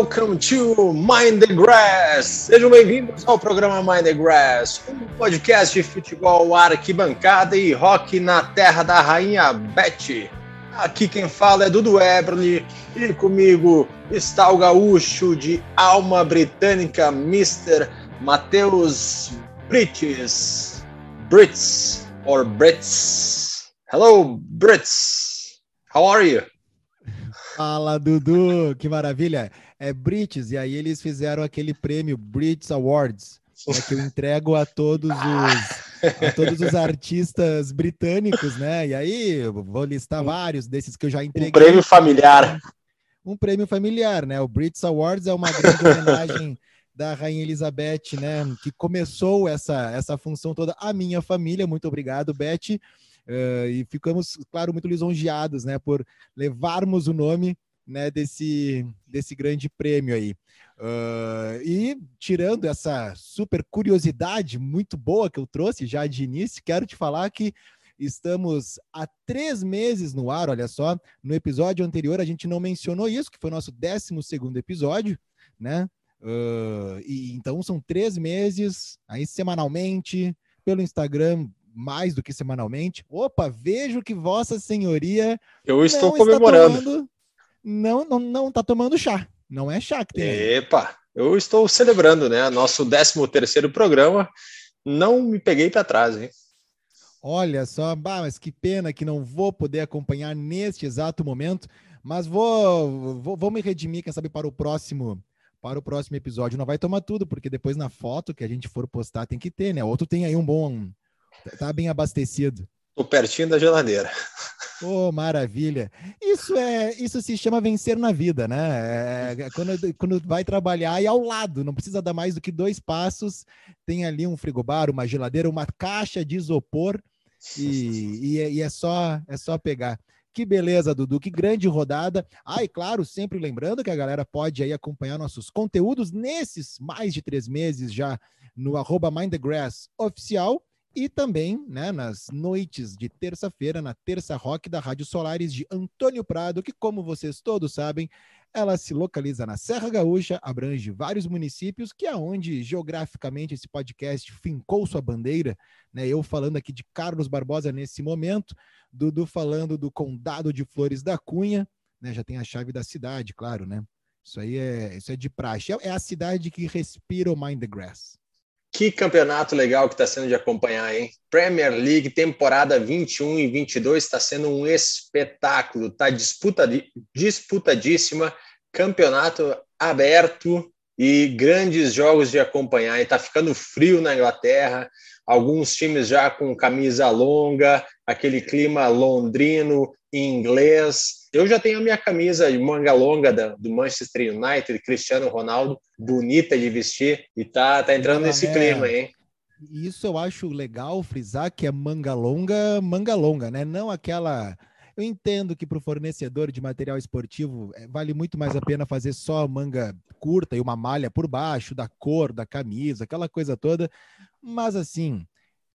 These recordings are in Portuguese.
Welcome to Mind the Grass. Sejam bem-vindos ao programa Mind the Grass, um podcast de futebol, arquibancada e rock na terra da rainha Betty. Aqui quem fala é Dudu Eberly e comigo está o gaúcho de alma britânica, Mr. Matheus Brits. Brits or Brits. Hello, Brits. How are you? Fala, Dudu, que maravilha. É Brits, e aí eles fizeram aquele prêmio Brits Awards, né, que eu entrego a todos os a todos os artistas britânicos, né? E aí vou listar vários desses que eu já entreguei. Um prêmio familiar. Um prêmio familiar, né? O Brits Awards é uma grande homenagem da Rainha Elizabeth, né? Que começou essa, essa função toda. A minha família, muito obrigado, Beth. Uh, e ficamos, claro, muito lisonjeados, né, por levarmos o nome né, desse, desse grande prêmio aí. Uh, e tirando essa super curiosidade muito boa que eu trouxe já de início, quero te falar que estamos há três meses no ar, olha só. No episódio anterior a gente não mencionou isso, que foi o nosso 12 segundo episódio, né? Uh, e então são três meses, aí semanalmente, pelo Instagram, mais do que semanalmente. Opa, vejo que Vossa Senhoria. Eu estou comemorando. Tomando, não, não, não tá tomando chá. Não é chá que tem. Epa, eu estou celebrando, né? Nosso 13 terceiro programa. Não me peguei para trás, hein? Olha só, bah, mas que pena que não vou poder acompanhar neste exato momento, mas vou, vou, vou me redimir, quem sabe, para o próximo para o próximo episódio. Não vai tomar tudo, porque depois na foto que a gente for postar tem que ter, né? Outro tem aí um bom Tá bem abastecido. Tô pertinho da geladeira. Oh, maravilha. Isso é, isso se chama vencer na vida, né? É, é, quando, quando vai trabalhar e ao lado, não precisa dar mais do que dois passos, tem ali um frigobar, uma geladeira, uma caixa de isopor e, e, é, e é só é só pegar. Que beleza, Dudu, que grande rodada. Ah, e claro, sempre lembrando que a galera pode aí acompanhar nossos conteúdos nesses mais de três meses já no arroba Mind the Grass oficial e também, né, nas noites de terça-feira, na Terça Rock da Rádio Solares de Antônio Prado, que, como vocês todos sabem, ela se localiza na Serra Gaúcha, abrange vários municípios, que é onde geograficamente esse podcast fincou sua bandeira. Né? Eu falando aqui de Carlos Barbosa nesse momento, Dudu falando do Condado de Flores da Cunha, né? já tem a chave da cidade, claro, né? Isso aí é, isso é de praxe. É, é a cidade que respira o Mind the Grass. Que campeonato legal que está sendo de acompanhar, hein? Premier League, temporada 21 e 22 está sendo um espetáculo, está disputadíssima, campeonato aberto e grandes jogos de acompanhar. Está ficando frio na Inglaterra, alguns times já com camisa longa, aquele clima londrino, inglês, eu já tenho a minha camisa de manga longa da, do Manchester United, Cristiano Ronaldo, bonita de vestir, e tá, tá entrando nesse é. clima, hein? Isso eu acho legal frisar que é manga longa, manga longa, né? Não aquela. Eu entendo que para o fornecedor de material esportivo é, vale muito mais a pena fazer só manga curta e uma malha por baixo, da cor da camisa, aquela coisa toda. Mas assim,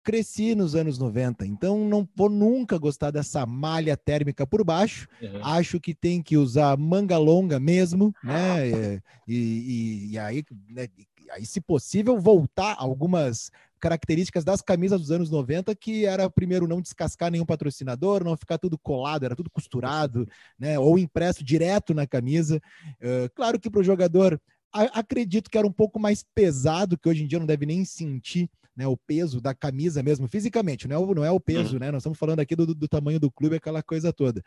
cresci nos anos 90, então não vou nunca gostar dessa malha térmica por baixo. Uhum. Acho que tem que usar manga longa mesmo, né? E, e, e aí, né? aí, se possível, voltar algumas características das camisas dos anos 90, que era primeiro não descascar nenhum patrocinador, não ficar tudo colado, era tudo costurado, né? Ou impresso direto na camisa. Uh, claro que para o jogador acredito que era um pouco mais pesado, que hoje em dia não deve nem sentir né, o peso da camisa mesmo, fisicamente, não é o, não é o peso, uhum. né? Nós estamos falando aqui do, do tamanho do clube, aquela coisa toda.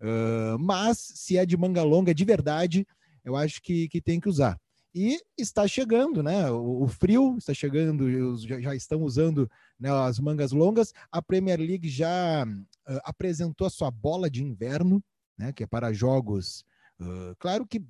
Uh, mas se é de manga longa de verdade, eu acho que, que tem que usar. E está chegando, né? O, o frio está chegando, já, já, estão usando né, as mangas longas. A Premier League já uh, apresentou a sua bola de inverno, né? Que é para jogos. Uh, claro que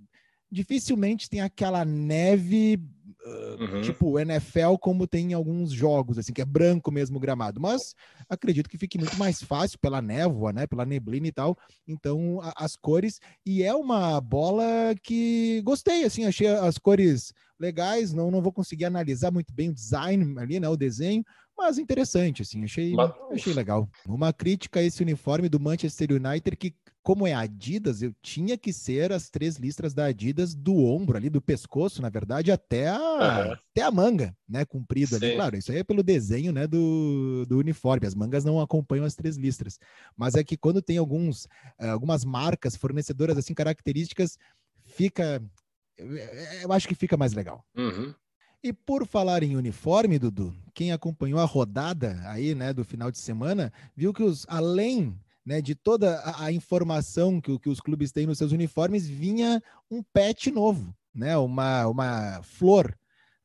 dificilmente tem aquela neve uh, uhum. tipo NFL como tem em alguns jogos assim que é branco mesmo o gramado mas acredito que fique muito mais fácil pela névoa, né? Pela neblina e tal. Então, a, as cores. E é uma bola que gostei, assim, achei as cores legais. Não, não vou conseguir analisar muito bem o design ali, né? O desenho, mas interessante, assim, achei, mas... achei legal. Uma crítica a esse uniforme do Manchester United que como é Adidas, eu tinha que ser as três listras da Adidas do ombro ali, do pescoço, na verdade, até a, uhum. até a manga, né, comprida ali. Claro, isso aí é pelo desenho, né, do, do uniforme. As mangas não acompanham as três listras. Mas é que quando tem alguns, eh, algumas marcas fornecedoras, assim, características, fica... Eu acho que fica mais legal. Uhum. E por falar em uniforme, Dudu, quem acompanhou a rodada aí, né, do final de semana, viu que os, além né, de toda a, a informação que, que, os clubes têm nos seus uniformes, vinha um pet novo, né, uma, uma flor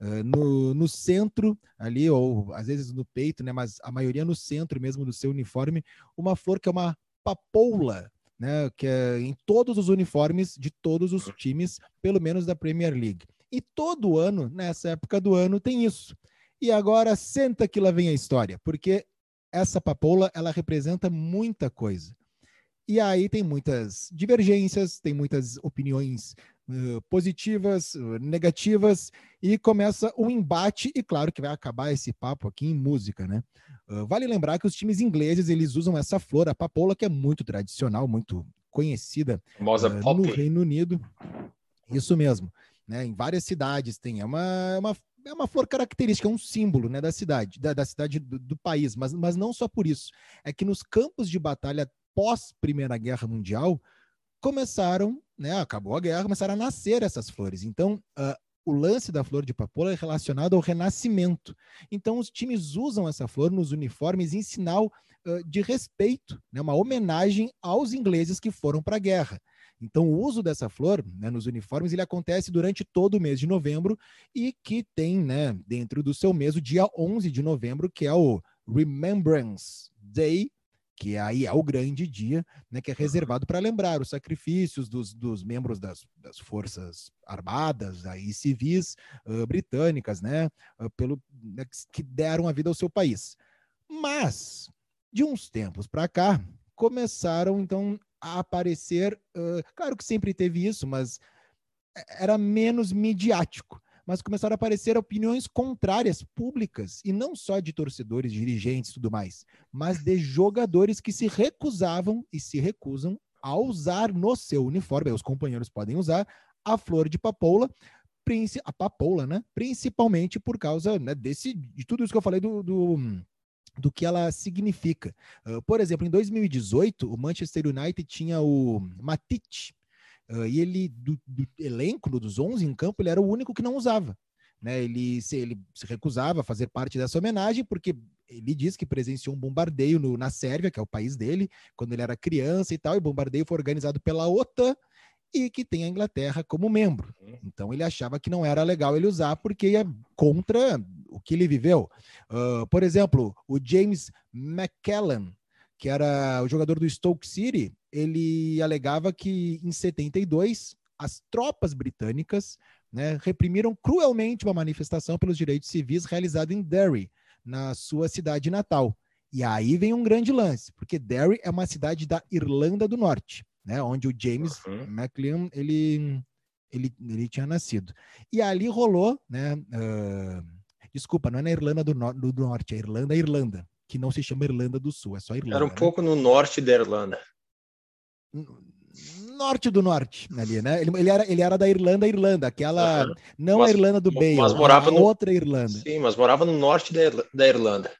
uh, no, no centro ali, ou às vezes no peito, né, mas a maioria no centro mesmo do seu uniforme, uma flor que é uma papoula, né, que é em todos os uniformes de todos os times, pelo menos da Premier League. E todo ano, nessa época do ano, tem isso. E agora senta que lá vem a história, porque essa papoula ela representa muita coisa. E aí tem muitas divergências, tem muitas opiniões uh, positivas, uh, negativas, e começa o um embate, e claro que vai acabar esse papo aqui em música, né? Uh, vale lembrar que os times ingleses, eles usam essa flor, a papoula, que é muito tradicional, muito conhecida no Reino Unido. Isso mesmo. Né? Em várias cidades tem, é uma, é uma é uma flor característica, é um símbolo né, da cidade, da, da cidade do, do, país, mas, mas não só por isso. É que nos campos de batalha pós Primeira Guerra Mundial começaram, né, acabou a guerra, começaram a nascer essas flores. Então, uh, o lance da flor de papoula é relacionado ao renascimento. Então, os times usam essa flor nos uniformes em sinal uh, de respeito, né, uma homenagem aos ingleses que foram para a guerra. Então, o uso dessa flor né, nos uniformes ele acontece durante todo o mês de novembro e que tem, né, dentro do seu mês, o dia 11 de novembro, que é o Remembrance Day, que aí é o grande dia, né, que é reservado para lembrar os sacrifícios dos, dos membros das, das forças armadas aí civis uh, britânicas, né, uh, pelo né, que deram a vida ao seu país. Mas de uns tempos para cá começaram então a aparecer. Uh, claro que sempre teve isso, mas era menos midiático. Mas começaram a aparecer opiniões contrárias públicas, e não só de torcedores, dirigentes e tudo mais, mas de jogadores que se recusavam e se recusam a usar no seu uniforme, os companheiros podem usar, a flor de papoula, a papoula, né? Principalmente por causa né, desse, de tudo isso que eu falei do, do do que ela significa. Uh, por exemplo, em 2018, o Manchester United tinha o Matite, uh, e ele, do, do, elenco, dos 11 em campo, ele era o único que não usava. Né? Ele, se, ele se recusava a fazer parte dessa homenagem, porque ele diz que presenciou um bombardeio no, na Sérvia, que é o país dele, quando ele era criança e tal, e o bombardeio foi organizado pela OTAN, e que tem a Inglaterra como membro. Uhum. Então ele achava que não era legal ele usar porque ia contra o que ele viveu. Uh, por exemplo, o James McKellen, que era o jogador do Stoke City, ele alegava que em 72 as tropas britânicas né, reprimiram cruelmente uma manifestação pelos direitos civis realizada em Derry, na sua cidade natal. E aí vem um grande lance, porque Derry é uma cidade da Irlanda do Norte né? Onde o James uhum. McLean ele, ele, ele tinha nascido. E ali rolou, né? Uh, desculpa, não é na Irlanda do, no do Norte, é Irlanda, Irlanda, que não se chama Irlanda do Sul, é só Irlanda. Era um né? pouco no norte da Irlanda. Norte do norte, ali, né? Ele, ele, era, ele era da Irlanda, Irlanda, aquela. Uhum. Não mas, a Irlanda do Bale, mas morava no, outra Irlanda. Sim, mas morava no norte da, da Irlanda.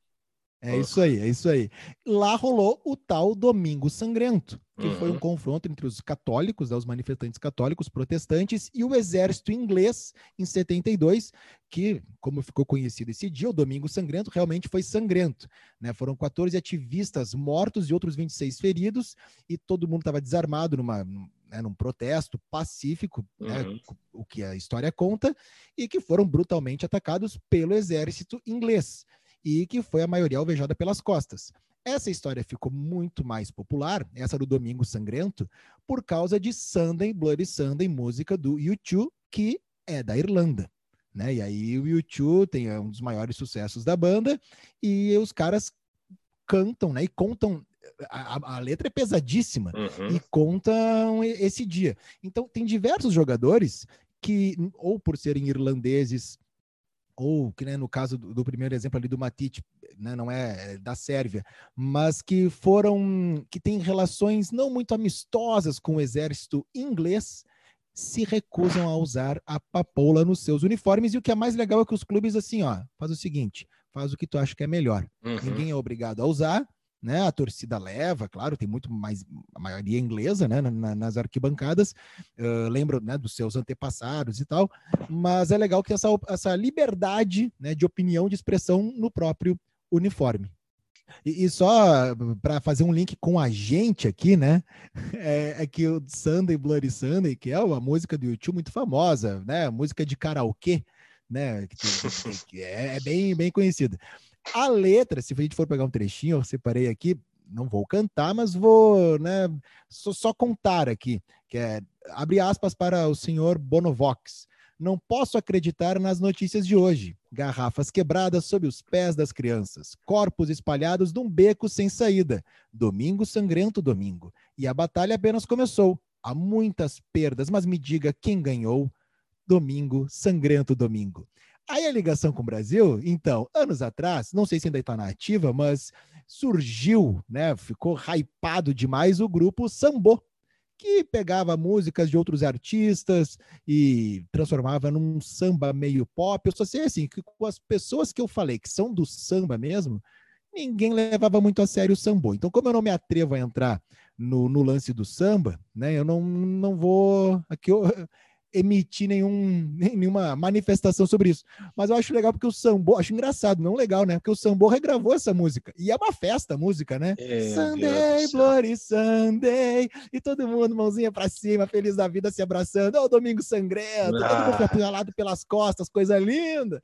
É isso aí, é isso aí. Lá rolou o tal Domingo Sangrento, que uhum. foi um uhum. confronto entre os católicos, né, os manifestantes católicos protestantes, e o exército inglês em 72, que, como ficou conhecido esse dia, o Domingo Sangrento realmente foi sangrento. Né? Foram 14 ativistas mortos e outros 26 feridos, e todo mundo estava desarmado numa, né, num protesto pacífico, né, uhum. né, o que a história conta, e que foram brutalmente atacados pelo exército inglês e que foi a maioria alvejada pelas costas. Essa história ficou muito mais popular, essa do Domingo Sangrento, por causa de Sunday, Bloody Sunday, música do U2, que é da Irlanda. Né? E aí o U2 tem um dos maiores sucessos da banda e os caras cantam, né? E contam. A, a letra é pesadíssima Uhum. e contam esse dia. Então, tem diversos jogadores que, ou por serem irlandeses, ou que né, no caso do, do primeiro exemplo ali do Matite, né, não é é da Sérvia, mas que foram, que têm relações não muito amistosas com o exército inglês, se recusam a usar a papoula nos seus uniformes. E o que é mais legal é que os clubes, assim, ó, faz o seguinte, faz o que tu acha que é melhor. Uhum. Ninguém é obrigado a usar, né? A torcida leva, claro, tem muito mais, a maioria inglesa, né? na- na- nas arquibancadas, uh, lembram, né, dos seus antepassados e tal, mas é legal que essa, essa liberdade, né, de opinião, de expressão no próprio uniforme. E, e só para fazer um link com a gente aqui, né? É, é que o Sunday Bloody Sunday, que é uma música do YouTube muito famosa, né? Música de karaokê, né? Que, que- que é, é bem, bem conhecida. A letra, se a gente for pegar um trechinho, eu separei aqui, não vou cantar, mas vou, né? Só, só contar aqui, que é abre aspas para o senhor Bonovox. Não posso acreditar nas notícias de hoje. Garrafas quebradas sob os pés das crianças. Corpos espalhados num beco sem saída. Domingo sangrento domingo. E a batalha apenas começou. Há muitas perdas, mas me diga quem ganhou. Domingo sangrento domingo. Aí a ligação com o Brasil, então, anos atrás, não sei se ainda está na ativa, mas surgiu, né? Ficou hypado demais o grupo Sambô, que pegava músicas de outros artistas e transformava num samba meio pop. Eu só sei assim, que com as pessoas que eu falei que são do samba mesmo, ninguém levava muito a sério o sambô. Então, como eu não me atrevo a entrar no, no lance do samba, né? Eu não, não vou aqui eu, emitir nenhum, nenhuma manifestação sobre isso. Mas eu acho legal porque o Sambô, acho engraçado, não legal, né? Porque o Sambô regravou essa música. E é uma festa a música, né? Deus Sunday. Bloody Sunday. E todo mundo, mãozinha pra cima, feliz da vida, se abraçando. Ó, o Domingo Sangrento, todo mundo Ah. apunhalado pelas costas, coisa linda.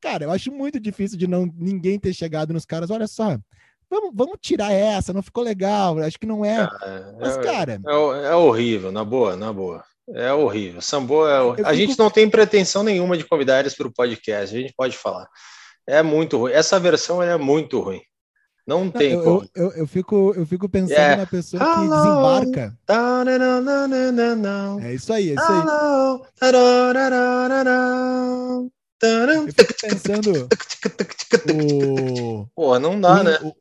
Cara, eu acho muito difícil de não ninguém ter chegado nos caras. Olha só, vamos, vamos tirar essa, não ficou legal. Acho que não é. É, Mas, cara, é, é horrível, na boa, na boa. É horrível. Sambô é A gente não tem pretensão nenhuma de convidar eles para o podcast, a gente pode falar. É muito ruim. Essa versão é muito ruim. Não tem eu, como. eu, eu, eu fico, eu fico pensando Yeah. na pessoa que desembarca. É isso aí, é isso aí. Eu fico pensando o, Pô, não dá, o- né? o-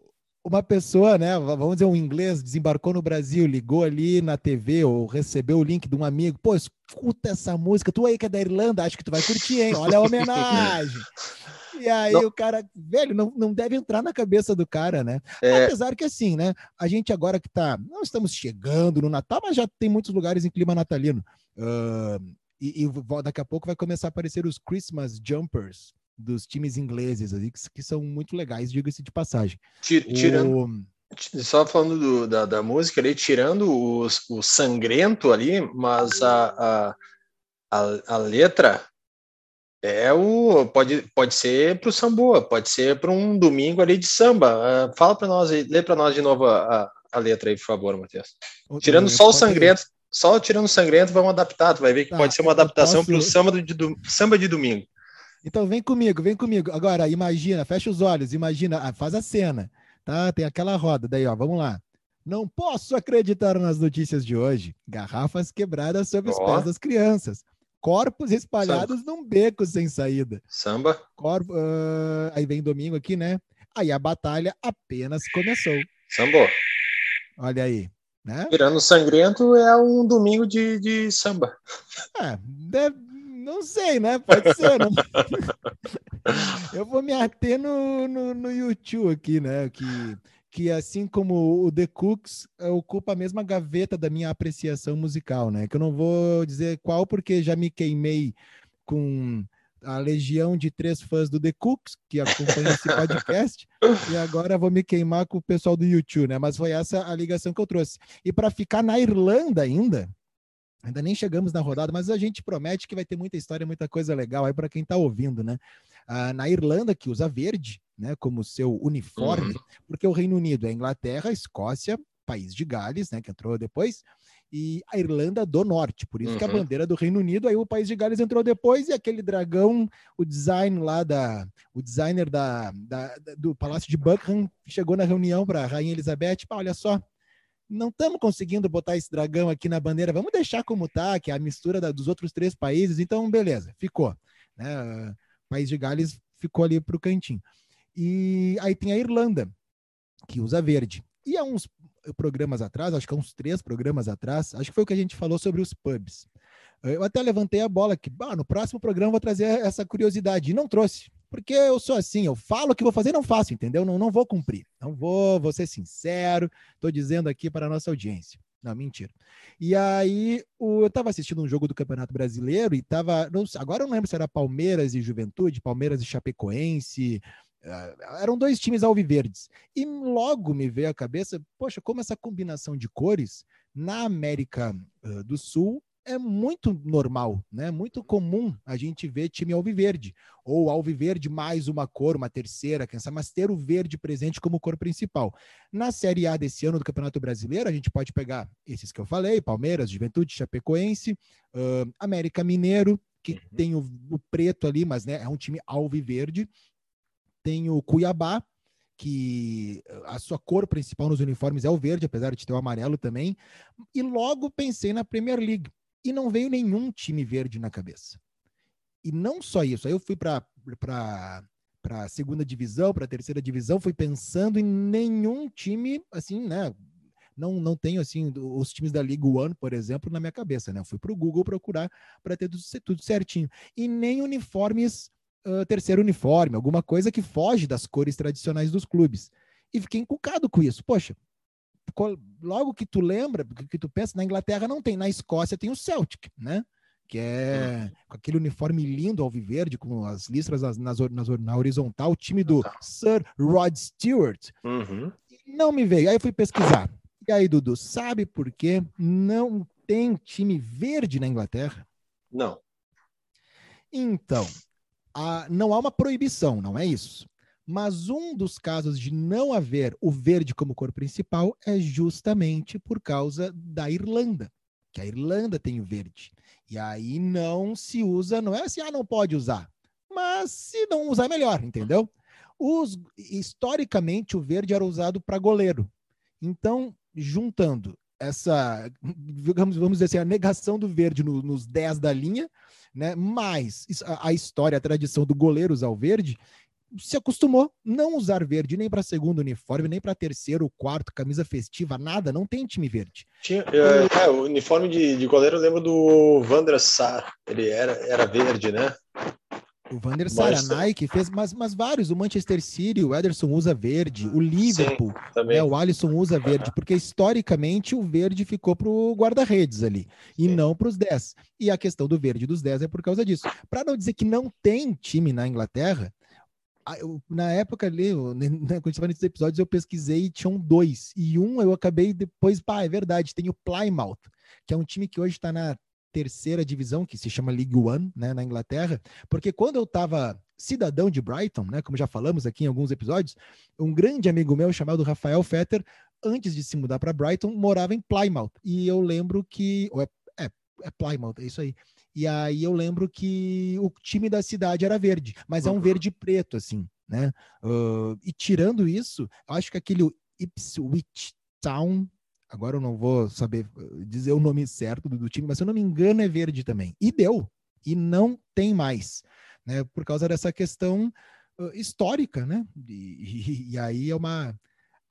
uma pessoa, né? Vamos dizer, um inglês desembarcou no Brasil, ligou ali na TV ou recebeu o link de um amigo. Pô, escuta essa música. Tu aí que é da Irlanda, acho que tu vai curtir, hein? Olha a homenagem. E aí Não. o cara, velho, não, não deve entrar na cabeça do cara, né? É, Apesar que assim, né? A gente agora que tá. Não estamos chegando no Natal, mas já tem muitos lugares em clima natalino. Ah, e, e daqui a pouco vai começar a aparecer os Christmas Jumpers dos times ingleses ali, que, que são muito legais, diga-se de passagem. ti- tirando, O- só falando do- da, da música ali, tirando os- o, sangrento ali, mas a, a, a, a letra é o pode, pode ser para o samba, pode ser para um domingo ali de samba. Ah, fala para nós, lê para nós de novo a, a, a letra aí, por favor, Matheus. o- Tirando o- só o sangrento, só tirando o sangrento, vamos adaptar. Tu vai ver que Tá, pode ser uma adaptação para o samba de, do- samba de domingo. Então vem comigo, vem comigo. Agora, imagina, fecha os olhos, imagina, ah, faz a cena, tá? Tem aquela roda, daí, ó, vamos lá. Não posso acreditar nas notícias de hoje. Garrafas quebradas sob os Ó. pés das crianças. Corpos espalhados num beco sem saída. Samba, Corpo, ah, aí vem domingo aqui, né? Aí a batalha apenas começou. sambô. Olha aí, né? Tirando o sangrento é um domingo de, de samba. É, deve- não sei, né? Pode ser, né? Eu vou me ater no, no, no YouTube aqui, né? Que, que assim como o The Cooks eh, ocupa a mesma gaveta da minha apreciação musical, né? Que eu não vou dizer qual, porque já me queimei com a legião de três fãs do The Cooks, que acompanham esse podcast, e agora vou me queimar com o pessoal do YouTube, né? Mas foi essa a ligação que eu trouxe. E para ficar na Irlanda ainda, ainda nem chegamos na rodada, mas a gente promete que vai ter muita história, muita coisa legal aí para quem está ouvindo, né? Ah, na Irlanda, que usa verde, né, como seu uniforme, porque o Reino Unido é Inglaterra, Escócia, País de Gales, né, que entrou depois, e a Irlanda do Norte. Por isso uhum. que a uhum. bandeira do Reino Unido, aí o país de Gales entrou depois e aquele dragão, o design lá da, o designer da, da do Palácio de Buckingham chegou na reunião para a Rainha Elizabeth, pá, olha só, não estamos conseguindo botar esse dragão aqui na bandeira, vamos deixar como tá, que é a mistura da, dos outros três países, então beleza, ficou. Né? O país de Gales ficou ali para o cantinho. E aí tem a Irlanda, que usa verde. E há uns programas atrás, acho que há uns três programas atrás, acho que foi o que a gente falou sobre os pubs. Eu até levantei a bola que no próximo programa vou trazer essa curiosidade e não trouxe, porque eu sou assim, eu falo o que vou fazer não faço, entendeu? Não, não vou cumprir, não vou, vou ser sincero, estou dizendo aqui para a nossa audiência. Não, mentira. E aí, o, eu estava assistindo um jogo do Campeonato Brasileiro e estava. Agora eu não lembro se era Palmeiras e Juventude, Palmeiras e Chapecoense, Uh, eram dois times alviverdes. E logo me veio à cabeça, poxa, como essa combinação de cores na América uh, do Sul é muito normal, né? Muito comum a gente ver time alviverde ou alviverde mais uma cor, uma terceira, quem sabe, mas ter o verde presente como cor principal. Na Série A desse ano do Campeonato Brasileiro, a gente pode pegar esses que eu falei: Palmeiras, Juventude, Chapecoense, uh, América Mineiro, que uhum. tem o, o, preto ali, mas né, é um time alviverde tem o Cuiabá, que a sua cor principal nos uniformes é o verde, apesar de ter o amarelo também. E logo pensei na Premier League. E não veio nenhum time verde na cabeça. E não só isso, aí eu fui para para a segunda divisão, para a terceira divisão, fui pensando em nenhum time assim, né? Não, não tenho assim os times da League One, por exemplo, na minha cabeça, né? Fui para o Google procurar para ter tudo, tudo certinho. E nem uniformes uh, terceiro uniforme, alguma coisa que foge das cores tradicionais dos clubes. E fiquei encucado com isso. Poxa, logo que tu lembra, que tu pensa, na Inglaterra não tem, na Escócia tem o Celtic, né? Que é uhum. com aquele uniforme lindo alviverde, com as listras nas, nas, nas, na horizontal, o time do Sir Rod Stewart. Uhum. Não me veio. Aí eu fui pesquisar. E aí, Dudu, sabe por que não tem time verde na Inglaterra? Não. Então, a, não há uma proibição, não é isso. Mas um dos casos de não haver o verde como cor principal é justamente por causa da Irlanda, que a Irlanda tem o verde. E aí não se usa, não é assim, ah, não pode usar. Mas se não usar, é melhor, entendeu? Os, historicamente, o verde era usado para goleiro. Então, juntando essa, vamos, vamos dizer assim, a negação do verde no, nos 10 da linha, né? Mas a, a história, a tradição do goleiro usar o verde se acostumou não usar verde nem para segundo uniforme, nem para terceiro, quarto, camisa festiva, nada, não tem time verde. Tinha, é, é, o uniforme de, de goleiro eu lembro do Vander Sar, ele era, era verde, né? O Vander Sar, a Nike fez, mas, mas vários, o Manchester City, o Ederson usa verde, o Liverpool, Sim, né, o Alisson usa verde, porque historicamente o verde ficou para o guarda-redes ali, e Sim. não para os 10. E a questão do verde dos 10 é por causa disso. Para não dizer que não tem time na Inglaterra, na época ali, quando estava nesses episódios, eu pesquisei e tinham dois. E um eu acabei depois, pá, é verdade, tem o Plymouth, que é um time que hoje está na terceira divisão, que se chama League One, né, na Inglaterra, porque quando eu estava cidadão de Brighton, né, como já falamos aqui em alguns episódios, um grande amigo meu chamado Rafael Fetter, antes de se mudar para Brighton, morava em Plymouth. E eu lembro que. É, é, é, Plymouth, é isso aí. E aí eu lembro que o time da cidade era verde, mas é um uhum. verde preto, assim, né? Uh, e tirando isso, acho que aquele Ipswich Town agora eu não vou saber dizer o nome certo do, do, time, mas se eu não me engano é verde também. E deu. E não tem mais, né? Por causa dessa questão uh, histórica, né? E, e, e, aí é uma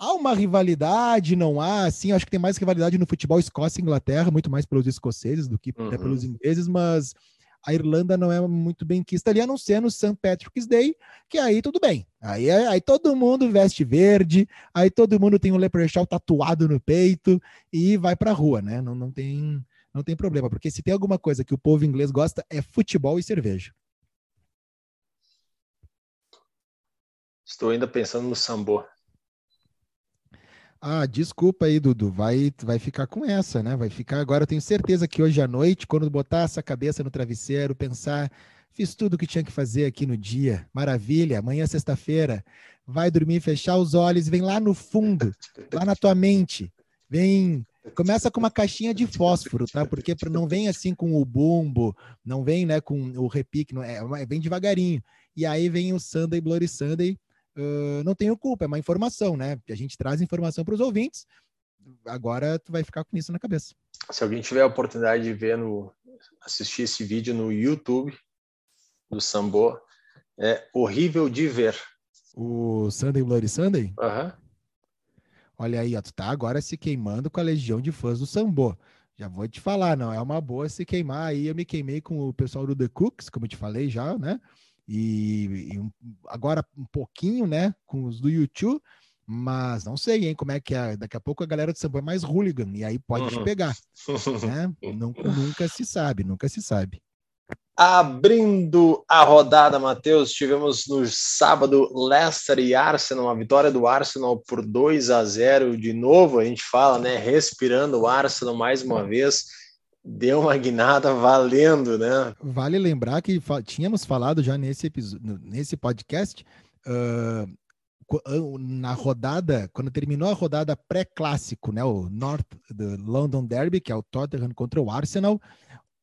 há uma rivalidade, não há, assim, acho que tem mais rivalidade no futebol Escócia e Inglaterra, muito mais pelos escoceses do que uhum. pelos ingleses, mas a Irlanda não é muito bem quista ali, a não ser no St. Patrick's Day, que aí tudo bem. Aí, é, aí todo mundo veste verde, aí todo mundo tem um leprechaun tatuado no peito e vai pra rua, né? Não, não, tem, não tem problema, porque se tem alguma coisa que o povo inglês gosta é futebol e cerveja. Estou ainda pensando no sambo. Ah, desculpa aí, Dudu. Vai, vai ficar com essa, né? Vai ficar. Agora eu tenho certeza que hoje à noite, quando botar essa cabeça no travesseiro, pensar, fiz tudo o que tinha que fazer aqui no dia. Maravilha. Amanhã é sexta-feira. Vai dormir, fechar os olhos, vem lá no fundo, lá na tua mente. Vem Começa com uma caixinha de fósforo, tá? Porque não vem assim com o bumbo, não vem, né, com o repique, não é, é vem devagarinho. E aí vem o Sunday Bloody Sunday. Uh, não tenho culpa, é uma informação, né? A gente traz informação para os ouvintes. Agora tu vai ficar com isso na cabeça. Se alguém tiver a oportunidade de ver no assistir esse vídeo no YouTube do Sambo, é horrível de ver. O Sunday Bloody Sunday? Aham. Uhum. Olha aí, ó, tu tá agora se queimando com a legião de fãs do Sambo. Já vou te falar, não é uma boa se queimar aí. Eu me queimei com o pessoal do The Cooks, como eu te falei já, né? E, e agora um pouquinho, né, com os do YouTube, mas não sei, hein, como é que é. Daqui a pouco a galera do Sambo é mais hooligan, e aí pode uhum. te pegar. né? Nunca, nunca se sabe, nunca se sabe. Abrindo a rodada, Matheus, tivemos no sábado Leicester e Arsenal, uma vitória do Arsenal por 2 a 0 de novo. A gente fala, né? Respirando o Arsenal mais uma vez. Deu uma guinada valendo, né? Vale lembrar que fa tínhamos falado já nesse episódio, nesse podcast, uh, na rodada, quando terminou a rodada pré-clássico, né? O North do London Derby, que é o Tottenham contra o Arsenal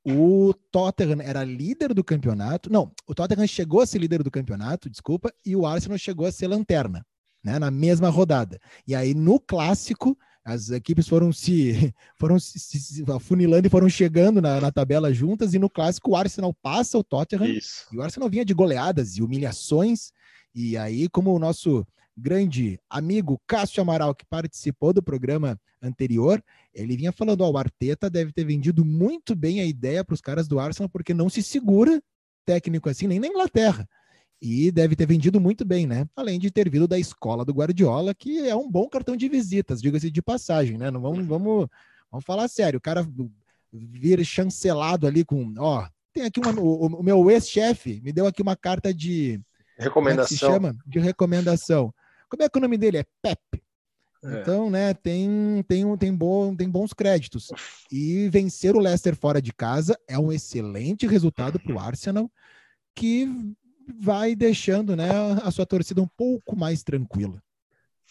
o Tottenham era líder do campeonato. Não, o Tottenham chegou a ser líder do campeonato, desculpa, e o Arsenal chegou a ser lanterna, né, na mesma rodada. E aí no clássico, as equipes foram se foram se, se afunilando e foram chegando na, na, tabela juntas e no clássico o Arsenal passa o Tottenham Isso. e o Arsenal vinha de goleadas e humilhações e aí como o nosso grande amigo Cássio Amaral, que participou do programa anterior, ele vinha falando: ó, o Arteta deve ter vendido muito bem a ideia para os caras do Arsenal, porque não se segura técnico assim, nem na Inglaterra. E deve ter vendido muito bem, né? Além de ter vindo da escola do Guardiola, que é um bom cartão de visitas, diga-se de passagem, né? Não vamos, vamos, vamos falar sério. O cara vir chancelado ali com, ó, tem aqui uma, o, o meu ex-chefe me deu aqui uma carta de recomendação. É se chama? De recomendação. Como é que o nome dele é? Pep. É. Então, né, tem, tem, tem, bom, tem bons créditos. E vencer o Leicester fora de casa é um excelente resultado para o Arsenal, que vai deixando né, a sua torcida um pouco mais tranquila.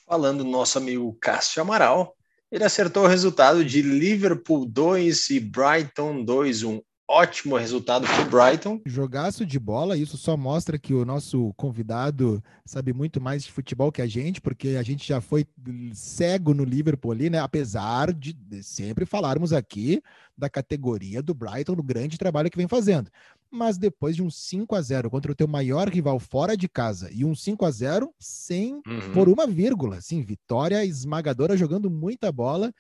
Falando do nosso amigo Cássio Amaral, ele acertou o resultado de Liverpool 2 e Brighton 2, um ótimo resultado para o Brighton. Jogaço de bola, isso só mostra que o nosso convidado sabe muito mais de futebol que a gente, porque a gente já foi cego no Liverpool ali, né? Apesar de sempre falarmos aqui da categoria do Brighton, do grande trabalho que vem fazendo. Mas depois de um 5 a 0 contra o teu maior rival fora de casa e um 5 a 0 sem uhum. por uma vírgula, sim, vitória esmagadora jogando muita bola,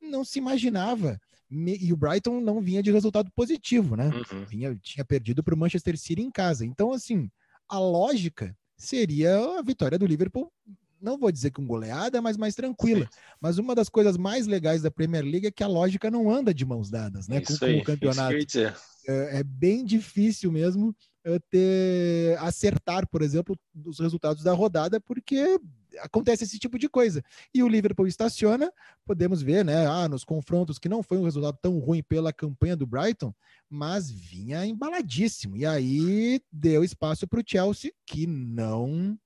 não se imaginava e o Brighton não vinha de resultado positivo, né? Uhum. Vinha, tinha perdido para o Manchester City em casa. Então, assim, a lógica seria a vitória do Liverpool. Não vou dizer com goleada, mas mais tranquila. Mas uma das coisas mais legais da Premier League é que a lógica não anda de mãos dadas, né? com, com o campeonato. É, é, bem difícil mesmo eh, ter acertar, por exemplo, os resultados da rodada, porque acontece esse tipo de coisa. E o Liverpool estaciona, podemos ver, né, ah, nos confrontos que não foi um resultado tão ruim pela campanha do Brighton, mas vinha embaladíssimo. E aí deu espaço para o Chelsea, que não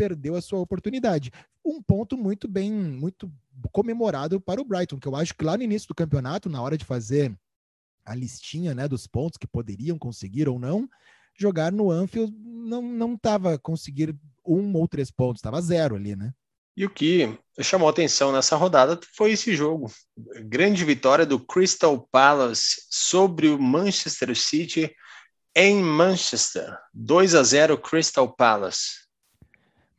perdeu a sua oportunidade. Um ponto muito bem, muito comemorado para o Brighton, que eu acho que lá no início do campeonato, na hora de fazer a listinha, né, dos pontos que poderiam conseguir ou não, jogar no Anfield não não estava conseguir um ou três pontos, estava zero ali, né? E o que chamou atenção nessa rodada foi esse jogo. Grande vitória do Crystal Palace sobre o Manchester City em Manchester. 2 a 0 Crystal Palace.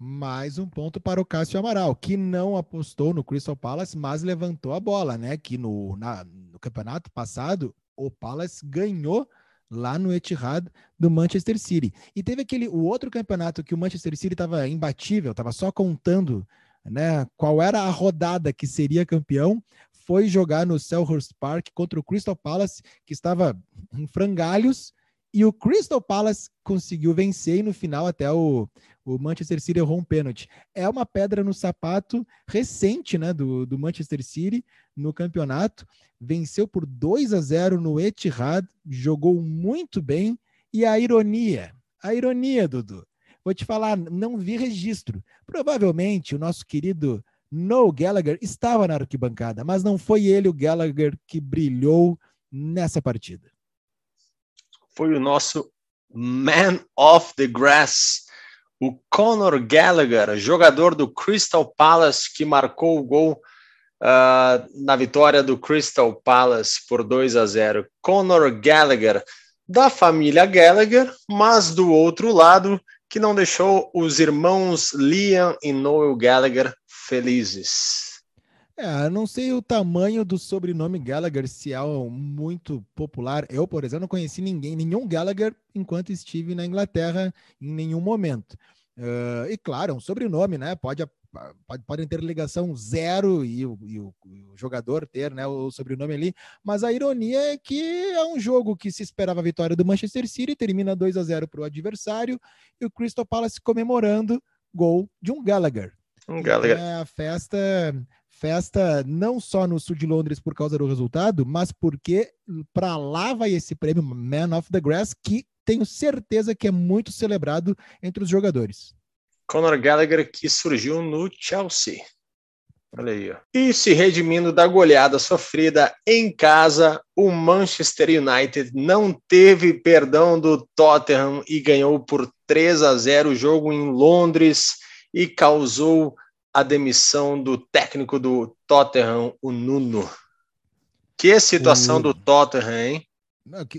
Mais um ponto para o Cássio Amaral, que não apostou no Crystal Palace, mas levantou a bola, né? Que no, na, no campeonato passado, o Palace ganhou lá no Etihad do Manchester City. E teve aquele o outro campeonato que o Manchester City estava imbatível, estava só contando, né, qual era a rodada que seria campeão, foi jogar no Selhurst Park contra o Crystal Palace, que estava em frangalhos, e o Crystal Palace conseguiu vencer e no final até o, o Manchester City errou um pênalti. É uma pedra no sapato recente né, do, do Manchester City no campeonato. Venceu por 2 a 0 no Etihad, jogou muito bem. E a ironia, a ironia, Dudu, vou te falar, não vi registro. Provavelmente o nosso querido Noel Gallagher estava na arquibancada, mas não foi ele o Gallagher que brilhou nessa partida. Foi o nosso Man of the Grass, o Conor Gallagher, jogador do Crystal Palace, que marcou o gol uh, na vitória do Crystal Palace por 2 a 0. Conor Gallagher, da família Gallagher, mas do outro lado, que não deixou os irmãos Liam e Noel Gallagher felizes. É, não sei o tamanho do sobrenome Gallagher, se é muito popular. Eu, por exemplo, não conheci ninguém, nenhum Gallagher enquanto estive na Inglaterra em nenhum momento. Uh, e claro, é um sobrenome, né? Pode, pode, podem ter ligação zero e o, e, o, o, jogador ter né, o sobrenome ali, mas a ironia é que é um jogo que se esperava a vitória do Manchester City, termina 2 a 0 para o adversário e o Crystal Palace comemorando gol de um Gallagher. Um Gallagher. É a festa, festa não só no sul de Londres por causa do resultado, mas porque para lá vai esse prêmio Man of the Grass que tenho certeza que é muito celebrado entre os jogadores. Conor Gallagher que surgiu no Chelsea. Olha aí. Ó. E se redimindo da goleada sofrida em casa, o Manchester United não teve perdão do Tottenham e ganhou por 3 a 0 o jogo em Londres e causou a demissão do técnico do Tottenham, o Nuno. Que situação o... do Tottenham, hein?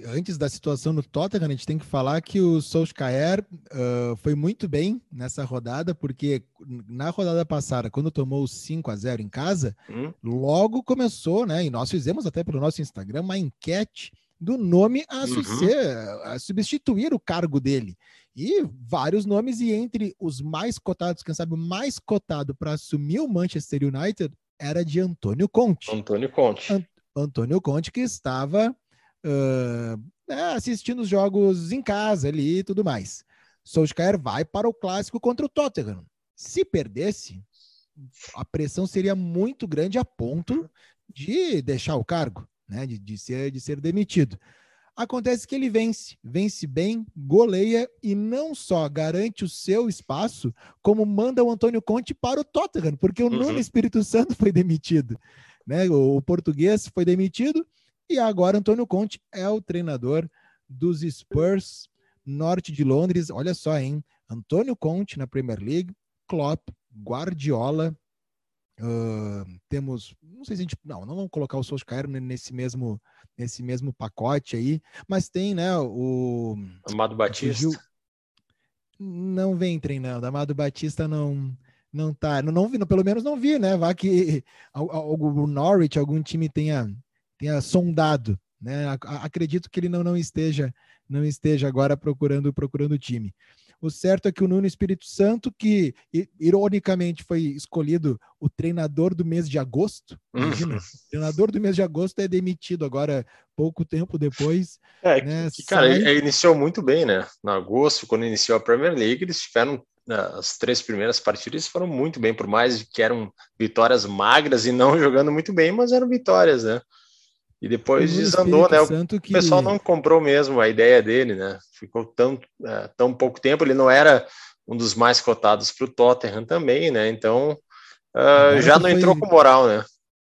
Antes da situação no Tottenham, a gente tem que falar que o Solskjaer uh, foi muito bem nessa rodada, porque na rodada passada, quando tomou 5 a 0 em casa, hum? logo começou, né? E nós fizemos até pelo nosso Instagram uma enquete do nome a, uhum. a substituir o cargo dele. E vários nomes, e entre os mais cotados, quem sabe o mais cotado para assumir o Manchester United era de Antônio Conte. Antônio Conte. Ant Antônio Conte, que estava uh, assistindo os jogos em casa ali e tudo mais. Solskjaer vai para o clássico contra o Tottenham. Se perdesse, a pressão seria muito grande a ponto de deixar o cargo, né? de, de, ser, de ser demitido. Acontece que ele vence, vence bem, goleia e não só garante o seu espaço, como manda o Antônio Conte para o Tottenham, porque o uhum. Nuno Espírito Santo foi demitido. Né? O, português foi demitido e agora Antônio Conte é o treinador dos Spurs norte de Londres. Olha só, hein? Antônio Conte na Premier League, Klopp, Guardiola. Uh, temos, não sei se a gente, não, não vamos colocar o Solskjaer nesse mesmo, nesse mesmo pacote aí, mas tem, né, o Amado Batista. não vem treinando, Amado Batista não não tá, não, não vi, pelo menos não vi, né? Vá que o Norwich, algum time tenha tenha sondado, né? Acredito que ele não, não esteja não esteja agora procurando procurando o time. O certo é que o Nuno Espírito Santo, que ironicamente foi escolhido o treinador do mês de agosto, imagina, uhum. o treinador do mês de agosto é demitido agora, pouco tempo depois. É, né, que, cara, sai... ele iniciou muito bem, né? No agosto, quando iniciou a Premier League, eles tiveram né, as três primeiras partidas foram muito bem, por mais que eram vitórias magras e não jogando muito bem, mas eram vitórias, né? E depois desandou, né? O que... pessoal não comprou mesmo a ideia dele, né? Ficou tão, é, tão pouco tempo, ele não era um dos mais cotados para o Tottenham também, né? Então uh, já não foi... entrou com moral, né?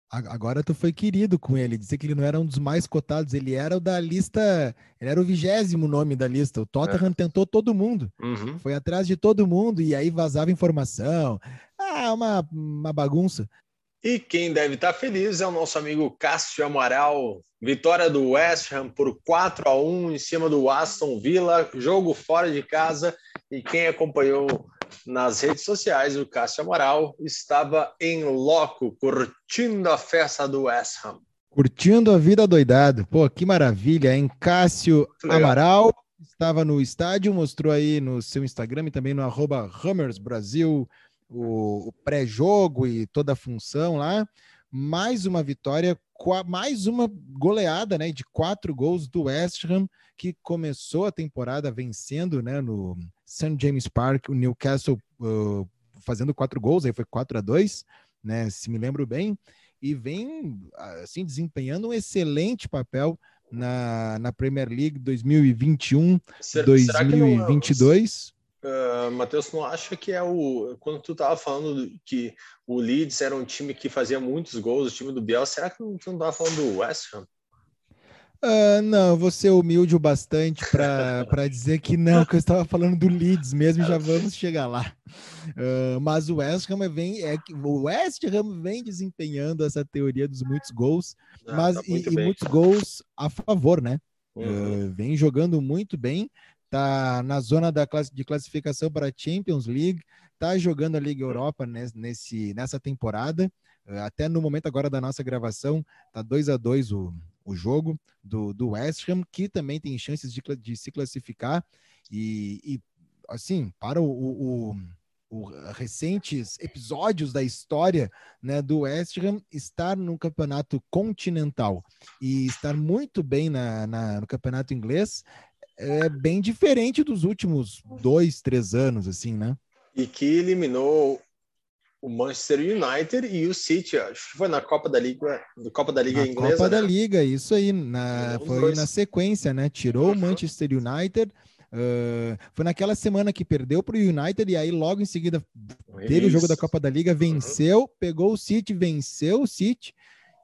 Agora tu foi querido com ele, dizer que ele não era um dos mais cotados, ele era o da lista, ele era o vigésimo nome da lista. O Tottenham é. tentou todo mundo, uhum. foi atrás de todo mundo e aí vazava informação. Ah, uma, uma bagunça. E quem deve estar feliz é o nosso amigo Cássio Amaral. Vitória do West Ham por 4 a 1 em cima do Aston Villa, jogo fora de casa. E quem acompanhou nas redes sociais, o Cássio Amaral estava em loco, curtindo a festa do West Ham. Curtindo a vida doidado. Pô, que maravilha, hein? Cássio Amaral estava no estádio, mostrou aí no seu Instagram e também no arroba Brasil o, o pré-jogo e toda a função lá. Mais uma vitória, mais uma goleada né, de quatro gols do West Ham, que começou a temporada vencendo né, no St. James Park, o Newcastle uh, fazendo quatro gols, aí foi 4 a 2 né, se me lembro bem, e vem assim desempenhando um excelente papel na, na Premier League 2021, será, 2022. Uh, Matheus, não acha que é o. Quando tu estava falando que o Leeds era um time que fazia muitos gols, o time do Biel, será que tu não estava falando do West Ham? Uh, não, vou ser humilde o bastante para dizer que não, que eu estava falando do Leeds mesmo, já vamos chegar lá. Uh, mas o West Ham vem, é, o West Ham vem desempenhando essa teoria dos muitos gols, ah, mas tá e, e, muitos gols a favor, né? Uhum. Uh, vem jogando muito bem, tá na zona da classe, de classificação para a Champions League, tá jogando a Liga Europa nesse, nessa temporada. até no momento agora da nossa gravação, tá 2 a 2 o o jogo do, do West Ham, que também tem chances de, de se classificar. E, e assim, para o, o, o, recentes episódios da história né, do West Ham, estar no campeonato continental e estar muito bem na, na, no campeonato inglês é bem diferente dos últimos dois, três anos, assim, né? E que eliminou o Manchester United e o City, acho que foi na Copa da Liga, Copa da Liga na inglesa. Copa né? da Liga, isso aí, na, foi dois. na sequência, né? Tirou o Manchester United. Uh, foi naquela semana que perdeu para o United e aí logo em seguida teve o jogo da Copa da Liga, venceu, uhum. pegou o City, venceu o City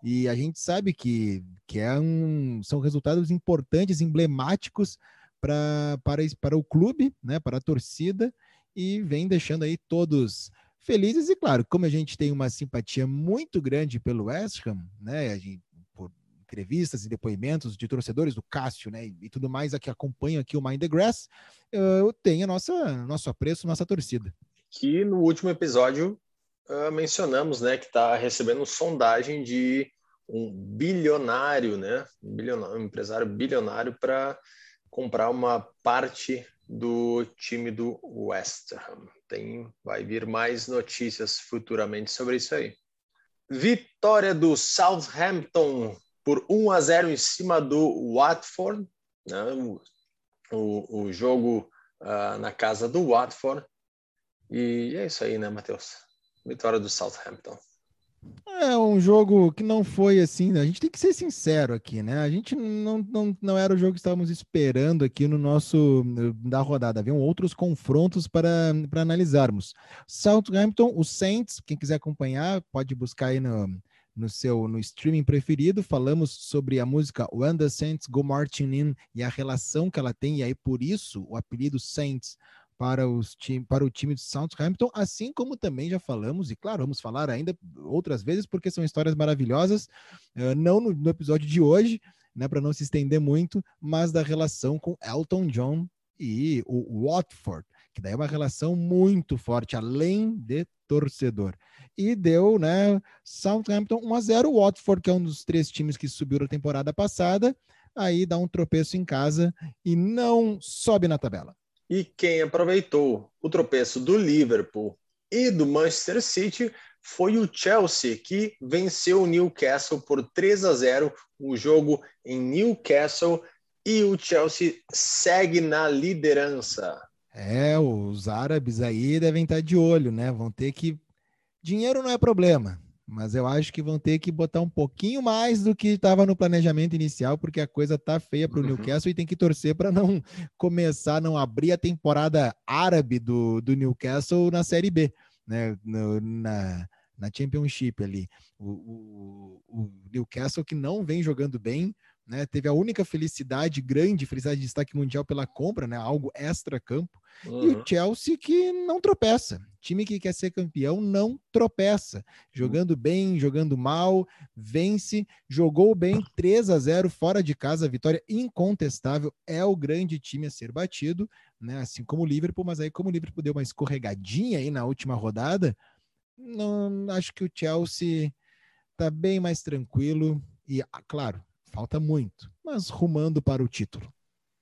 e a gente sabe que, que é um, são resultados importantes, emblemáticos pra, para, para o clube, né, para a torcida e vem deixando aí todos felizes e claro, como a gente tem uma simpatia muito grande pelo West Ham, né, a gente, por entrevistas e depoimentos de torcedores do Cássio, né, e tudo mais que acompanham aqui o Mind the Grass, eu tenho a nossa nosso apreço, nossa torcida. Que no último episódio uh, mencionamos, né, que está recebendo sondagem de um bilionário, né, um, bilionário, um empresário bilionário para comprar uma parte do time do West Ham. Tem, vai vir mais notícias futuramente sobre isso aí. Vitória do Southampton por 1 a 0 em cima do Watford, né? o, o, o jogo uh, na casa do Watford. E é isso aí, né, Matheus? Vitória do Southampton. É um jogo que não foi assim, né? a gente tem que ser sincero aqui, né? A gente não, não, não era o jogo que estávamos esperando aqui no nosso da rodada. Haviam outros confrontos para, para analisarmos. Southampton, o Saints, quem quiser acompanhar, pode buscar aí no, no seu no streaming preferido. Falamos sobre a música When the Saints Go Marching In e a relação que ela tem, e aí por isso o apelido Saints para, os time, para o time de Southampton, assim como também já falamos, e claro, vamos falar ainda outras vezes, porque são histórias maravilhosas, uh, não no, no, episódio de hoje, né, para não se estender muito, mas da relação com Elton John e o Watford, que daí é uma relação muito forte, além de torcedor. E deu, né, Southampton 1 a 0 Watford, que é um dos três times que subiu na temporada passada, aí dá um tropeço em casa e não sobe na tabela. E quem aproveitou o tropeço do Liverpool e do Manchester City foi o Chelsea, que venceu o Newcastle por 3 a 0, o jogo em Newcastle, e o Chelsea segue na liderança. É, os árabes aí devem estar de olho, né? Vão ter que. Dinheiro não é problema mas eu acho que vão ter que botar um pouquinho mais do que estava no planejamento inicial, porque a coisa tá feia para o uhum. Newcastle e tem que torcer para não começar, não abrir a temporada árabe do, do Newcastle na Série B, né? No, na, na Championship ali. O, o, o Newcastle que não vem jogando bem, né? Teve a única felicidade, grande felicidade de destaque mundial pela compra, né? Algo extra-campo. Uhum. E o uhum. Chelsea que não tropeça. Time que quer ser campeão não tropeça. Jogando bem, jogando mal, vence. Jogou bem 3 a 0 fora de casa. Vitória incontestável. É o grande time a ser batido, né? Assim como o Liverpool, mas aí, como o Liverpool deu uma escorregadinha aí na última rodada, não acho que o Chelsea tá bem mais tranquilo. E, ah, claro, Falta muito, mas rumando para o título.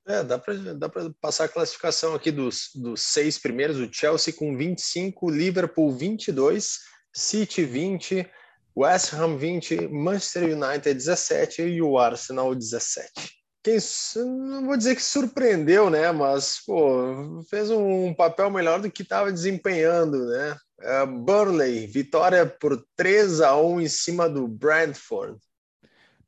É, dá para dá passar a classificação aqui dos, dos seis primeiros: o Chelsea com 25, Liverpool 22, City 20, West Ham 20, Manchester United 17 e o Arsenal 17. Quem, não vou dizer que surpreendeu, né? Mas pô, fez um papel melhor do que estava desempenhando, né? Uh, Burnley, vitória por 3 a 1 em cima do Brentford.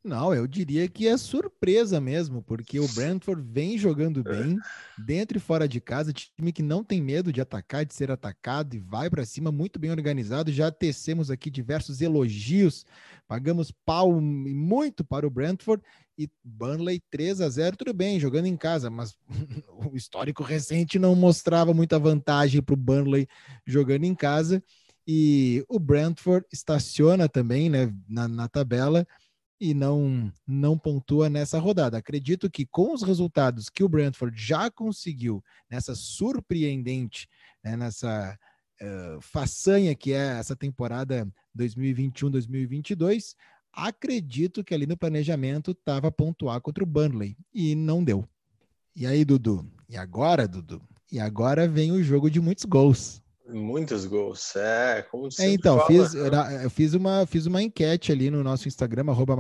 Não, eu diria que é surpresa mesmo, porque o Brentford vem jogando É. bem, dentro e fora de casa, time que não tem medo de atacar, de ser atacado e vai para cima, muito bem organizado. Já tecemos aqui diversos elogios, pagamos pau e muito para o Brentford e Burnley 3 a 0, tudo bem, jogando em casa, mas o histórico recente não mostrava muita vantagem para o Burnley jogando em casa. E o Brentford estaciona também né, na, na tabela e não não pontua nessa rodada. Acredito que com os resultados que o Brentford já conseguiu nessa surpreendente, né, nessa uh, façanha que é essa temporada 2021-2022, acredito que ali no planejamento estava pontuar contra o Burnley e não deu. E aí, Dudu? E agora, Dudu? E agora vem o jogo de muitos gols. Muitos gols, é, como é, então, fala, fiz, né? eu fiz uma, fiz uma enquete ali no nosso Instagram, arroba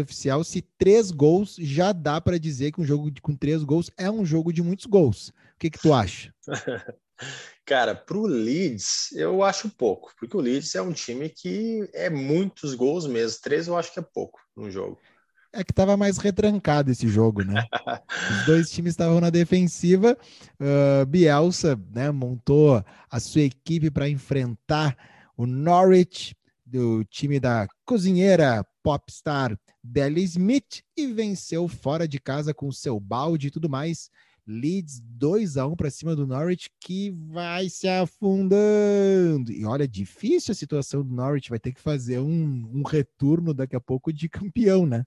oficial, se três gols já dá para dizer que um jogo de, com três gols é um jogo de muitos gols. O que, que tu acha? Cara, para o Leeds, eu acho pouco, porque o Leeds é um time que é muitos gols mesmo. Três eu acho que é pouco no jogo. É que estava mais retrancado esse jogo, né? Os dois times estavam na defensiva. Uh, Bielsa né, montou a sua equipe para enfrentar o Norwich, do time da cozinheira popstar Deli Smith, e venceu fora de casa com seu balde e tudo mais. Leeds 2 a 1 para cima do Norwich, que vai se afundando. E olha, difícil a situação do Norwich, vai ter que fazer um, um retorno daqui a pouco de campeão, né?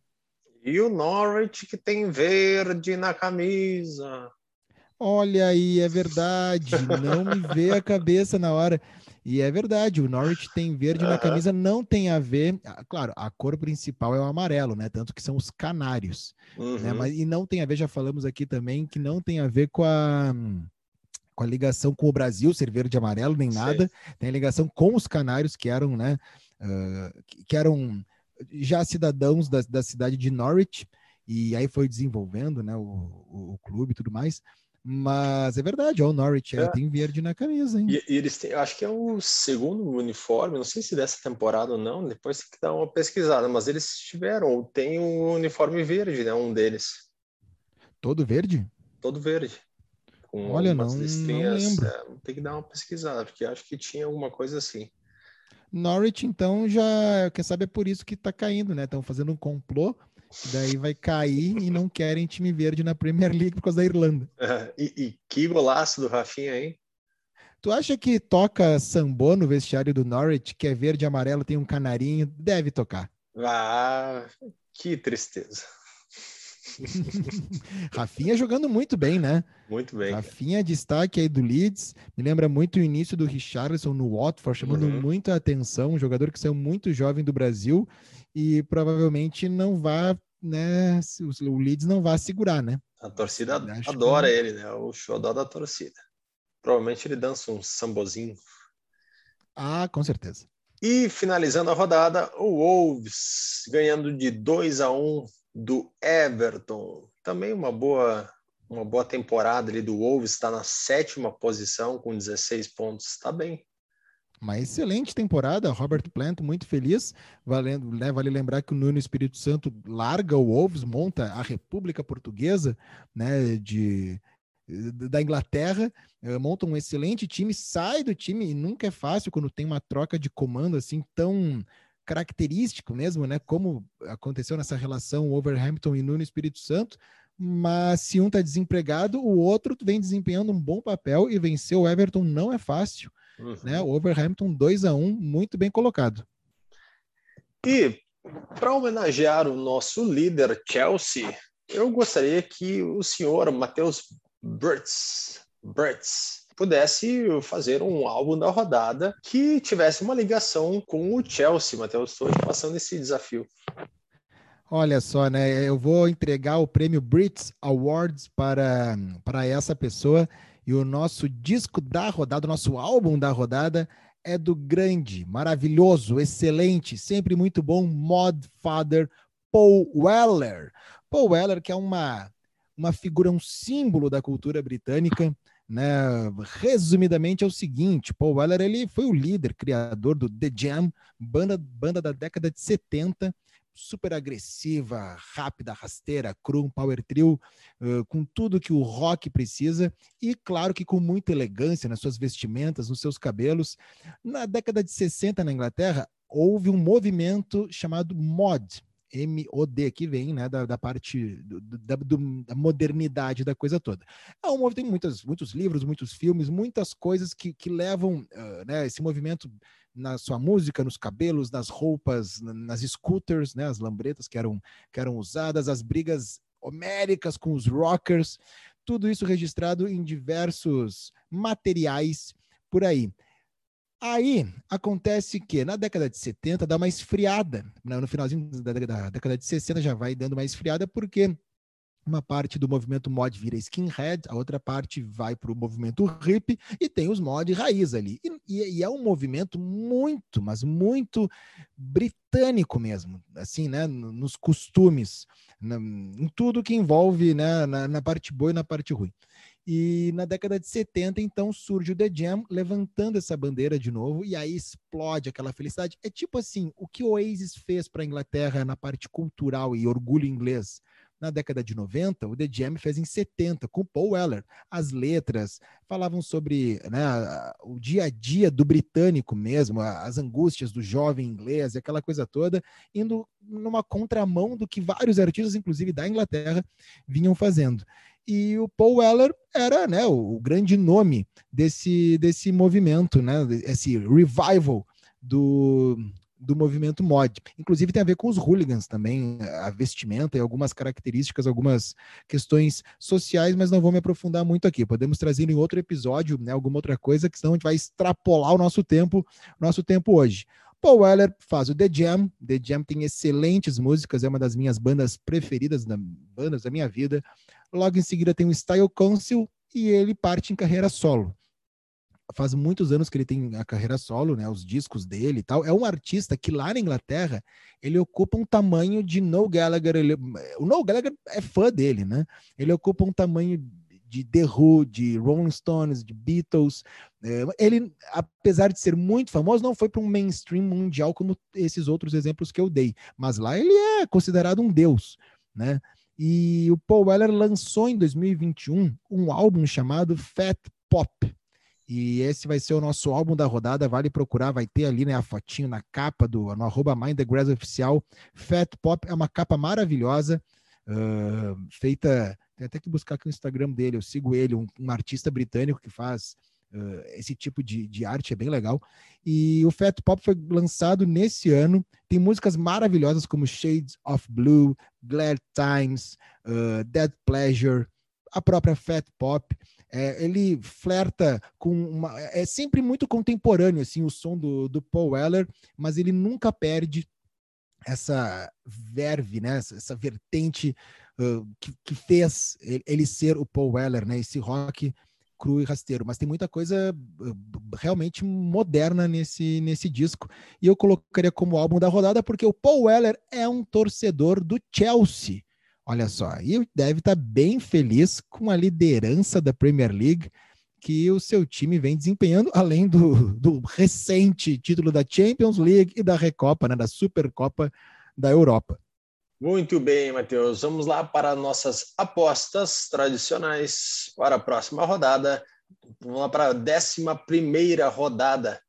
E o Norwich que tem verde na camisa. Olha aí, é verdade. Não me vê a cabeça na hora. E é verdade, o Norwich tem verde na camisa, não tem a ver. Claro, a cor principal é o amarelo, né? Tanto que são os canários. Uhum. Né? Mas, e não tem a ver, já falamos aqui também, que não tem a ver com a, com a ligação com o Brasil, ser verde e amarelo, nem nada. Sim. Tem ligação com os canários, que eram, né? Uh, que eram já cidadãos da, da cidade de Norwich, e aí foi desenvolvendo né, o, o, o clube e tudo mais. Mas é verdade, ó, o Norwich é. tem verde na camisa, hein? E, e eles têm, acho que é o segundo uniforme, não sei se dessa temporada ou não, depois tem que dar uma pesquisada, mas eles tiveram, tem um uniforme verde, né? Um deles. Todo verde? Todo verde. Com Olha, não, não lembro. É, tem que dar uma pesquisada, porque acho que tinha alguma coisa assim. Norwich, então, já, quem sabe é por isso que tá caindo, né? Estão fazendo um complô, daí vai cair e não querem time verde na Premier League por causa da Irlanda. É, e, e, que golaço do Rafinha, hein? Tu acha que toca sambô no vestiário do Norwich, que é verde e amarelo, tem um canarinho? Deve tocar. Ah, que tristeza. Rafinha jogando muito bem, né? Muito bem. Rafinha, destaque aí do Leeds. Me lembra muito o início do Richarlison no Watford, chamando uhum. muita atenção. Um jogador que saiu muito jovem do Brasil e provavelmente não vai, né? O Leeds não vai segurar, né? A torcida adora que... ele, né? O xodó da torcida. Provavelmente ele dança um sambozinho. Ah, com certeza. E finalizando a rodada, o Wolves ganhando de 2 a 1 do Everton. Também uma boa uma boa temporada ali do Wolves, está na sétima posição com 16 pontos, está bem. Uma excelente temporada, Robert Plant muito feliz, valendo, né, vale lembrar que o Nuno Espírito Santo larga o Wolves, monta a República Portuguesa, né, de da Inglaterra, monta um excelente time, sai do time e nunca é fácil quando tem uma troca de comando assim tão característico mesmo, né? Como aconteceu nessa relação Overhampton e Nuno Espírito Santo. Mas se um está desempregado, o outro vem desempenhando um bom papel e vencer o Everton não é fácil. Uhum. Né? O Overhampton 2 a 1 muito bem colocado. E para homenagear o nosso líder Chelsea, eu gostaria que o senhor Matheus Burtz, Burtz pudesse fazer um álbum da rodada que tivesse uma ligação com o Chelsea. Matheus, estou passando esse desafio. Olha só, né? Eu vou entregar o prêmio Brits Awards para, para essa pessoa e o nosso disco da rodada, o nosso álbum da rodada é do grande, maravilhoso, excelente, sempre muito bom Mod Father Paul Weller. Paul Weller, que é uma, uma figura, um símbolo da cultura britânica, né? Resumidamente é o seguinte, Paul Weller ele foi o líder, criador do The Jam, banda, banda da década de 70, super agressiva, rápida, rasteira, cru, um power trio, uh, com tudo que o rock precisa e, claro, que com muita elegância nas suas vestimentas, nos seus cabelos. Na década de 60 na Inglaterra, houve um movimento chamado mod, M-O-D, que vem né, da, da parte do, da, do, da, modernidade da coisa toda. É um tem muitos, muitos livros, muitos filmes, muitas coisas que, que levam uh, né, esse movimento na sua música, nos cabelos, nas roupas, nas scooters, né, as lambretas que eram, que eram usadas, as brigas homéricas com os rockers, tudo isso registrado em diversos materiais por aí. Aí acontece que na década de 70 dá uma esfriada, né? no finalzinho da, da década de 60 já vai dando uma esfriada, porque uma parte do movimento mod vira skinhead, a outra parte vai para o movimento hip e tem os mod raiz ali. E, e, é um movimento muito, mas muito britânico mesmo, assim, né? Nos costumes, na, em tudo que envolve né? na, na parte boa e na parte ruim. E na década de 70, então, surge o The Jam levantando essa bandeira de novo, e aí explode aquela felicidade. É tipo assim, o que o Oasis fez para a Inglaterra na parte cultural e orgulho inglês na década de 90, o The Jam fez em 70, com Paul Weller. As letras falavam sobre né, o dia a dia do britânico mesmo, as angústias do jovem inglês aquela coisa toda, indo numa contramão do que vários artistas, inclusive da Inglaterra, vinham fazendo e o Paul Weller era né, o, grande nome desse, desse movimento, né, esse revival do, do movimento mod. Inclusive tem a ver com os hooligans também, a vestimenta e algumas características, algumas questões sociais, mas não vou me aprofundar muito aqui. Podemos trazer em outro episódio, né, alguma outra coisa, que senão a gente vai extrapolar o nosso tempo, nosso tempo hoje. Paul Weller faz o The Jam. The Jam tem excelentes músicas, é uma das minhas bandas preferidas, da, bandas da minha vida. Logo em seguida tem o Style Council e ele parte em carreira solo. Faz muitos anos que ele tem a carreira solo, né? Os discos dele e tal. É um artista que lá na Inglaterra ele ocupa um tamanho de Noel Gallagher. Ele, o Noel Gallagher é fã dele, né? Ele ocupa um tamanho de The Who, de Rolling Stones, de Beatles. É, ele, apesar de ser muito famoso, não foi para um mainstream mundial como esses outros exemplos que eu dei. Mas lá ele é considerado um deus, né? E o Paul Weller lançou em 2021 um álbum chamado Fat Pop. E esse vai ser o nosso álbum da rodada. Vale procurar, vai ter ali né, a fotinho na capa do no arroba Mind the Grass oficial. Fat Pop é uma capa maravilhosa, uh, feita tem até que buscar aqui o Instagram dele, eu sigo ele, um, um artista britânico que faz uh, esse tipo de, de arte, é bem legal. E o Fat Pop foi lançado nesse ano, tem músicas maravilhosas como Shades of Blue, Glad Times, uh, Dead Pleasure, a própria Fat Pop. É, ele flerta com uma. É sempre muito contemporâneo assim o som do, do Paul Weller, mas ele nunca perde essa verve, né? essa, essa vertente que, que, fez ele ser o Paul Weller, né? Esse rock cru e rasteiro, mas tem muita coisa realmente moderna nesse, nesse disco. E eu colocaria como álbum da rodada porque o Paul Weller é um torcedor do Chelsea. Olha só, e deve estar tá bem feliz com a liderança da Premier League que o seu time vem desempenhando, além do, do recente título da Champions League e da Recopa, né, da Supercopa da Europa. Muito bem, Matheus. Vamos lá para nossas apostas tradicionais para a próxima rodada. Vamos lá para a décima primeira rodada,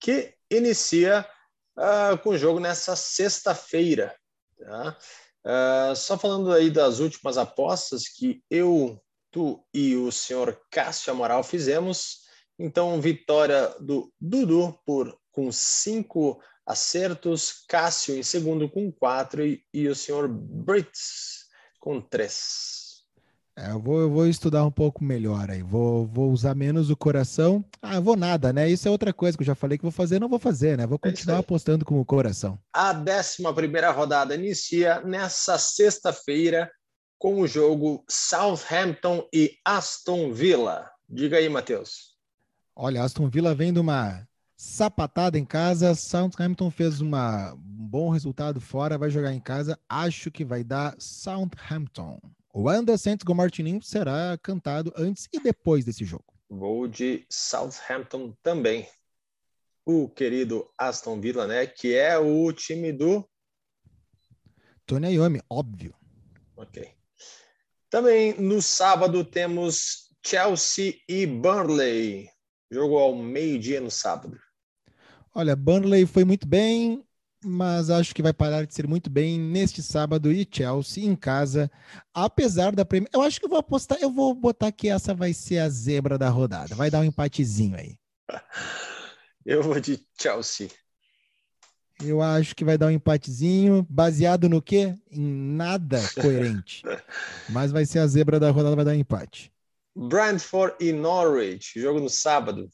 que inicia uh, com o jogo nessa sexta-feira. Tá? Uh, só falando aí das últimas apostas que eu, tu e o senhor Cássio Amaral fizemos. Então, vitória do Dudu por com cinco acertos, Cássio em segundo com quatro e, e o senhor Brits com três. É, eu, vou, eu vou estudar um pouco melhor aí, vou, vou usar menos o coração. Ah, vou nada, né? Isso é outra coisa que eu já falei que vou fazer, não vou fazer, né? Vou é continuar é apostando com o coração. A décima primeira rodada inicia nessa sexta-feira com o jogo Southampton e Aston Villa. Diga aí, Matheus. Olha, Aston Villa vem de uma sapatada em casa. Southampton fez uma, um bom resultado fora, vai jogar em casa. Acho que vai dar Southampton. O Under Santos Martininho será cantado antes e depois desse jogo. Vou de Southampton também. O querido Aston Villa, né? Que é o time do. Tony Iommi, óbvio. Ok. Também no sábado temos Chelsea e Burnley. Jogo ao meio-dia no sábado. Olha, Burnley foi muito bem, mas acho que vai parar de ser muito bem neste sábado e Chelsea em casa, apesar da Premier. Eu acho que eu vou apostar, eu vou botar que essa vai ser a zebra da rodada. Vai dar um empatezinho aí. Eu vou de Chelsea. Eu acho que vai dar um empatezinho, baseado no quê? Em nada coerente. Mas vai ser a zebra da rodada, vai dar um empate. Brentford e Norwich, jogo no sábado.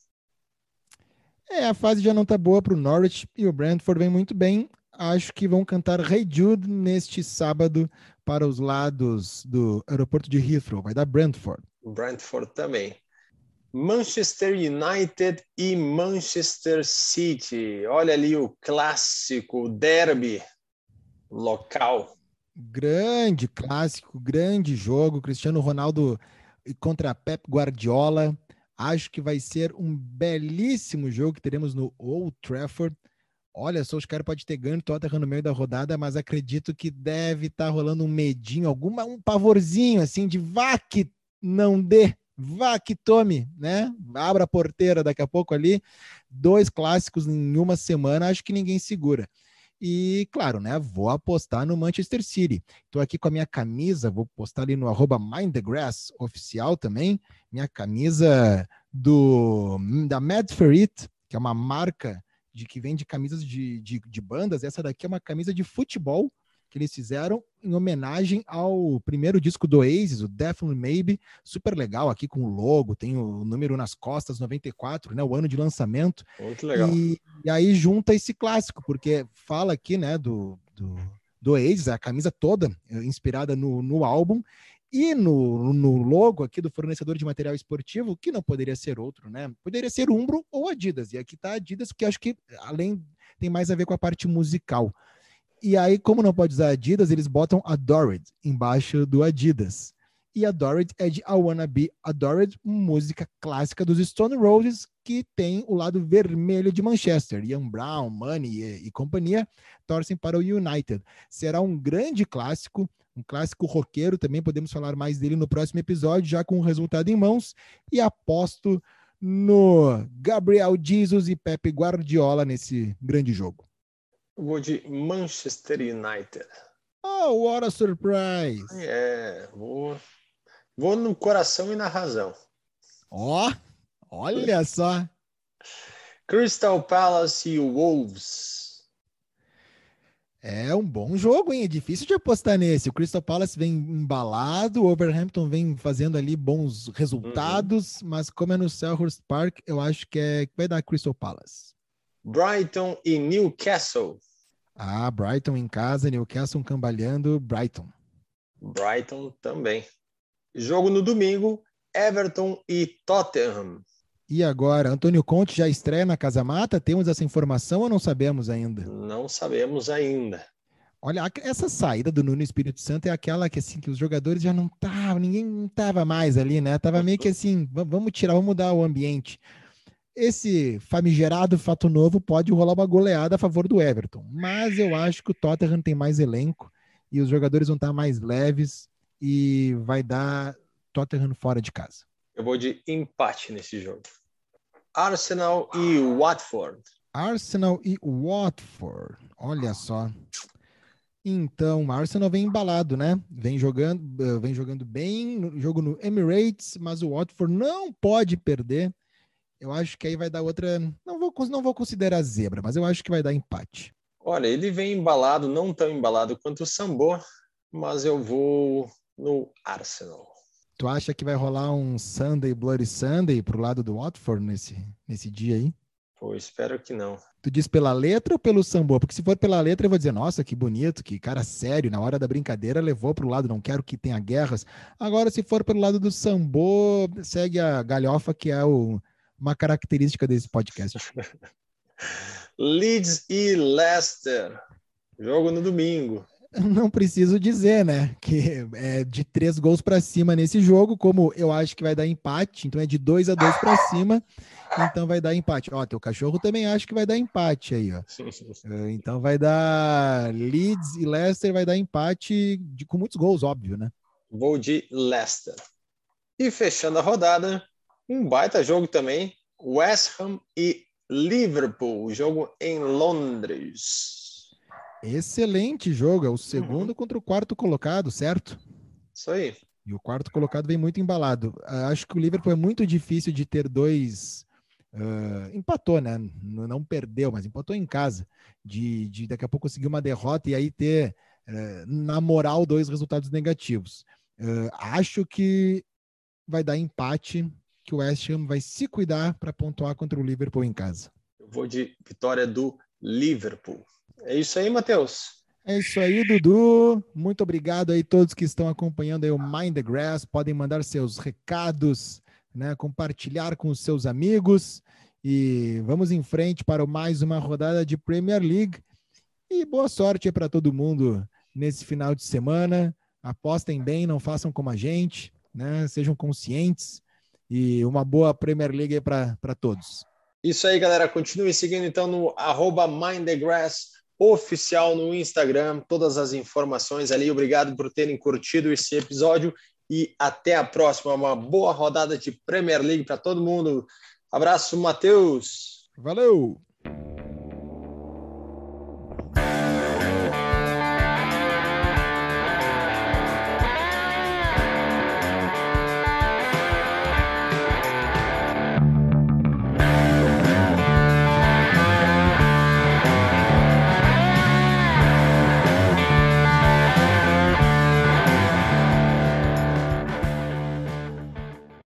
É, a fase já não tá boa para o Norwich e o Brentford vem muito bem. Acho que vão cantar Hey Jude neste sábado para os lados do aeroporto de Heathrow. Vai dar Brentford. Brentford também. Manchester United e Manchester City. Olha ali o clássico, o derby local. Grande clássico, grande jogo. Cristiano Ronaldo contra Pep Guardiola. Acho que vai ser um belíssimo jogo que teremos no Old Trafford. Olha só, os caras podem ter ganho Tottenham no meio da rodada, mas acredito que deve estar tá rolando um medinho, alguma um pavorzinho assim de vá que não dê vá que tome, né? Abra a porteira daqui a pouco ali. Dois clássicos em uma semana, acho que ninguém segura. E, claro, né? Vou apostar no Manchester City. Estou aqui com a minha camisa, vou postar ali no arroba Grass oficial também. Minha camisa do da Mad Ferrit, que é uma marca de que vende camisas de, de, de bandas. Essa daqui é uma camisa de futebol que eles fizeram em homenagem ao primeiro disco do Oasis, o Definitely Maybe, super legal aqui com o logo, tem o número nas costas, 94, né, o ano de lançamento. Muito legal. E, e aí junta esse clássico, porque fala aqui, né, do, do, do Oasis, a camisa toda eh, inspirada no, no álbum, e no, no logo aqui do fornecedor de material esportivo, que não poderia ser outro, né? Poderia ser Umbro ou Adidas. E aqui tá Adidas, que acho que além tem mais a ver com a parte musical. E aí, como não pode usar Adidas, eles botam Adored embaixo do Adidas. E Adored é de I Wanna Be Adored, música clássica dos Stone Roses, que tem o lado vermelho de Manchester. Ian Brown, Money e, e companhia torcem para o United. Será um grande clássico, um clássico roqueiro também, podemos falar mais dele no próximo episódio, já com o resultado em mãos. E aposto no Gabriel Jesus e Pepe Guardiola nesse grande jogo. Vou de Manchester United. Oh, what a surprise! É, vou, vou no coração e na razão. Ó, oh, olha só. Crystal Palace e Wolves. É um bom jogo, hein? É difícil de apostar nesse. O Crystal Palace vem embalado, o Overhampton vem fazendo ali bons resultados, uhum. mas como é no Selhurst Park, eu acho que é vai dar Crystal Palace. Brighton e Newcastle. Ah, Brighton em casa, Newcastle cambaleando, Brighton. Brighton também. Jogo no domingo, Everton e Tottenham. E agora, Antônio Conte já estreia na Casa Mata? Temos essa informação ou não sabemos ainda? Não sabemos ainda. Olha, essa saída do Nuno Espírito Santo é aquela que assim que os jogadores já não estavam, ninguém não estava mais ali, né? Tava meio que assim, vamos tirar, vamos mudar o ambiente esse famigerado fato novo pode rolar uma goleada a favor do Everton. Mas eu acho que o Tottenham tem mais elenco e os jogadores vão estar mais leves e vai dar Tottenham fora de casa. Eu vou de empate nesse jogo. Arsenal e Watford. Arsenal e Watford. Olha só. Então, Arsenal vem embalado, né? Vem jogando, eh, vem jogando bem, jogo no Emirates, mas o Watford não pode perder. Eu acho que aí vai dar outra. Não vou, não vou considerar zebra, mas eu acho que vai dar empate. Olha, ele vem embalado, não tão embalado quanto o Sambô, mas eu vou no Arsenal. Tu acha que vai rolar um Sunday, Bloody Sunday pro lado do Watford nesse, nesse dia aí? Pô, espero que não. Tu diz pela letra ou pelo Sambô? Porque se for pela letra, eu vou dizer, nossa, que bonito, que cara sério, na hora da brincadeira levou pro lado, não quero que tenha guerras. Agora, se for pelo lado do Sambô, segue a galhofa, que é o uma característica desse podcast. Leeds e Leicester. Jogo no domingo. não preciso dizer, né? Que é de três gols para cima nesse jogo, como eu acho que vai dar empate, então é de dois a dois para cima, então vai dar empate. Ó, teu cachorro também acha que vai dar empate aí, ó. É, então vai dar Leeds e Leicester vai dar empate de, com muitos gols, óbvio, né? Vou de Leicester. E fechando a rodada, um baita jogo também, West Ham e Liverpool, jogo em Londres. Excelente jogo, é o segundo uhum. contra o quarto colocado, certo? Isso aí. E o quarto colocado vem muito embalado. Ah, acho que o Liverpool é muito difícil de ter dois. Uh, empatou, né? Não perdeu, mas empatou em casa. De, de daqui a pouco conseguir uma derrota e aí ter, uh, na moral, dois resultados negativos. Uh, acho que vai dar empate, que o West Ham vai se cuidar para pontuar contra o Liverpool em casa. Eu vou de vitória do Liverpool. É isso aí, Matheus. É isso aí, Dudu. Muito obrigado aí todos que estão acompanhando aí o Mind the Grass. Podem mandar seus recados, né? Compartilhar com os seus amigos. E vamos em frente para mais uma rodada de Premier League. E boa sorte para todo mundo nesse final de semana. Apostem bem, não façam como a gente, né? Sejam conscientes. E uma boa Premier League para todos. Isso aí, galera. Continue seguindo então no arroba Mind the Grass oficial no Instagram, todas as informações ali. Obrigado por terem curtido esse episódio e até a próxima. Uma boa rodada de Premier League para todo mundo. Abraço, Matheus. Valeu!